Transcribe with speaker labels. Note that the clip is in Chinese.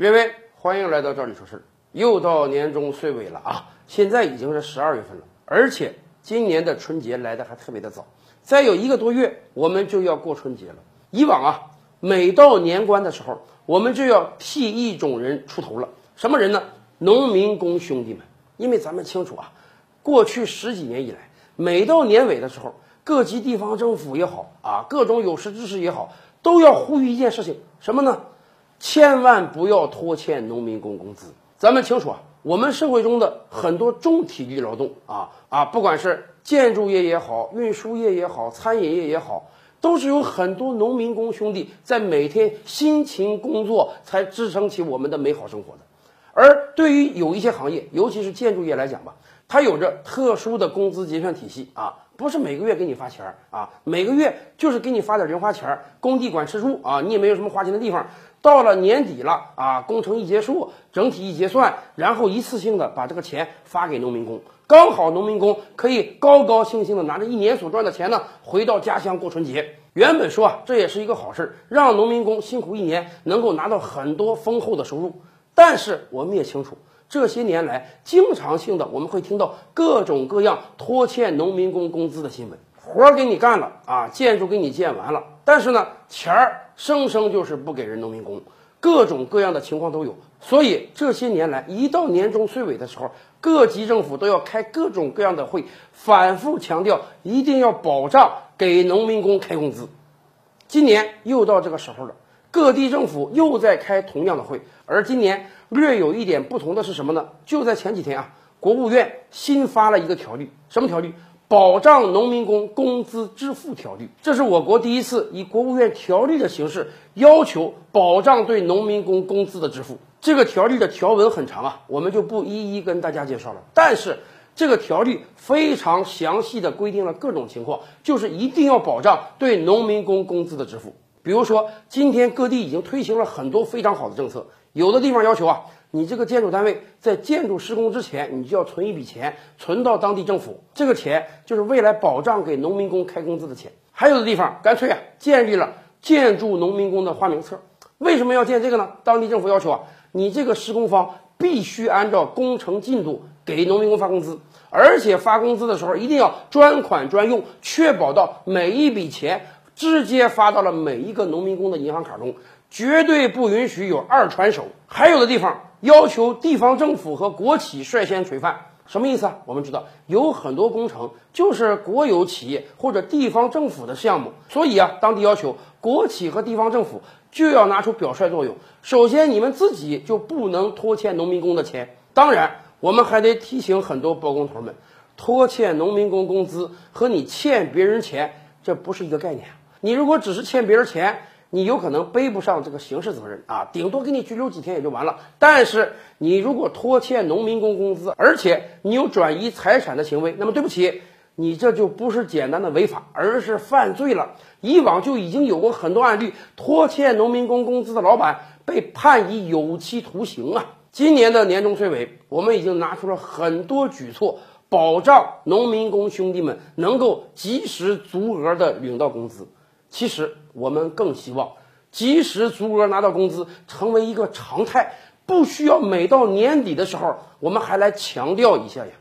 Speaker 1: 各位，欢迎来到这里说事儿。又到年终岁尾了啊，现在已经是十二月份了，而且今年的春节来的还特别的早，再有一个多月我们就要过春节了。以往啊，每到年关的时候，我们就要替一种人出头了，什么人呢？农民工兄弟们，因为咱们清楚啊，过去十几年以来，每到年尾的时候，各级地方政府也好啊，各种有识之士也好，都要呼吁一件事情，什么呢？千万不要拖欠农民工工资。咱们清楚啊，我们社会中的很多重体力劳动啊啊，不管是建筑业也好，运输业也好，餐饮业也好，都是有很多农民工兄弟在每天辛勤工作，才支撑起我们的美好生活的。而对于有一些行业，尤其是建筑业来讲吧，它有着特殊的工资结算体系啊，不是每个月给你发钱儿啊，每个月就是给你发点零花钱儿，工地管吃住啊，你也没有什么花钱的地方。到了年底了啊，工程一结束，整体一结算，然后一次性的把这个钱发给农民工，刚好农民工可以高高兴兴的拿着一年所赚的钱呢，回到家乡过春节。原本说啊，这也是一个好事，让农民工辛苦一年能够拿到很多丰厚的收入。但是我们也清楚，这些年来经常性的我们会听到各种各样拖欠农民工工资的新闻，活儿给你干了啊，建筑给你建完了，但是呢，钱儿生生就是不给人农民工，各种各样的情况都有。所以这些年来，一到年终岁尾的时候，各级政府都要开各种各样的会，反复强调一定要保障给农民工开工资。今年又到这个时候了。各地政府又在开同样的会，而今年略有一点不同的是什么呢？就在前几天啊，国务院新发了一个条例，什么条例？保障农民工工资支付条例。这是我国第一次以国务院条例的形式要求保障对农民工工资的支付。这个条例的条文很长啊，我们就不一一跟大家介绍了。但是这个条例非常详细的规定了各种情况，就是一定要保障对农民工工资的支付。比如说，今天各地已经推行了很多非常好的政策。有的地方要求啊，你这个建筑单位在建筑施工之前，你就要存一笔钱，存到当地政府。这个钱就是未来保障给农民工开工资的钱。还有的地方干脆啊，建立了建筑农民工的花名册。为什么要建这个呢？当地政府要求啊，你这个施工方必须按照工程进度给农民工发工资，而且发工资的时候一定要专款专用，确保到每一笔钱。直接发到了每一个农民工的银行卡中，绝对不允许有二传手。还有的地方要求地方政府和国企率先垂范，什么意思啊？我们知道有很多工程就是国有企业或者地方政府的项目，所以啊，当地要求国企和地方政府就要拿出表率作用。首先，你们自己就不能拖欠农民工的钱。当然，我们还得提醒很多包工头们，拖欠农民工工资和你欠别人钱这不是一个概念。你如果只是欠别人钱，你有可能背不上这个刑事责任啊，顶多给你拘留几天也就完了。但是你如果拖欠农民工工资，而且你有转移财产的行为，那么对不起，你这就不是简单的违法，而是犯罪了。以往就已经有过很多案例，拖欠农民工工资的老板被判以有期徒刑啊。今年的年终岁尾，我们已经拿出了很多举措，保障农民工兄弟们能够及时足额的领到工资。其实我们更希望及时足额拿到工资成为一个常态，不需要每到年底的时候我们还来强调一下呀。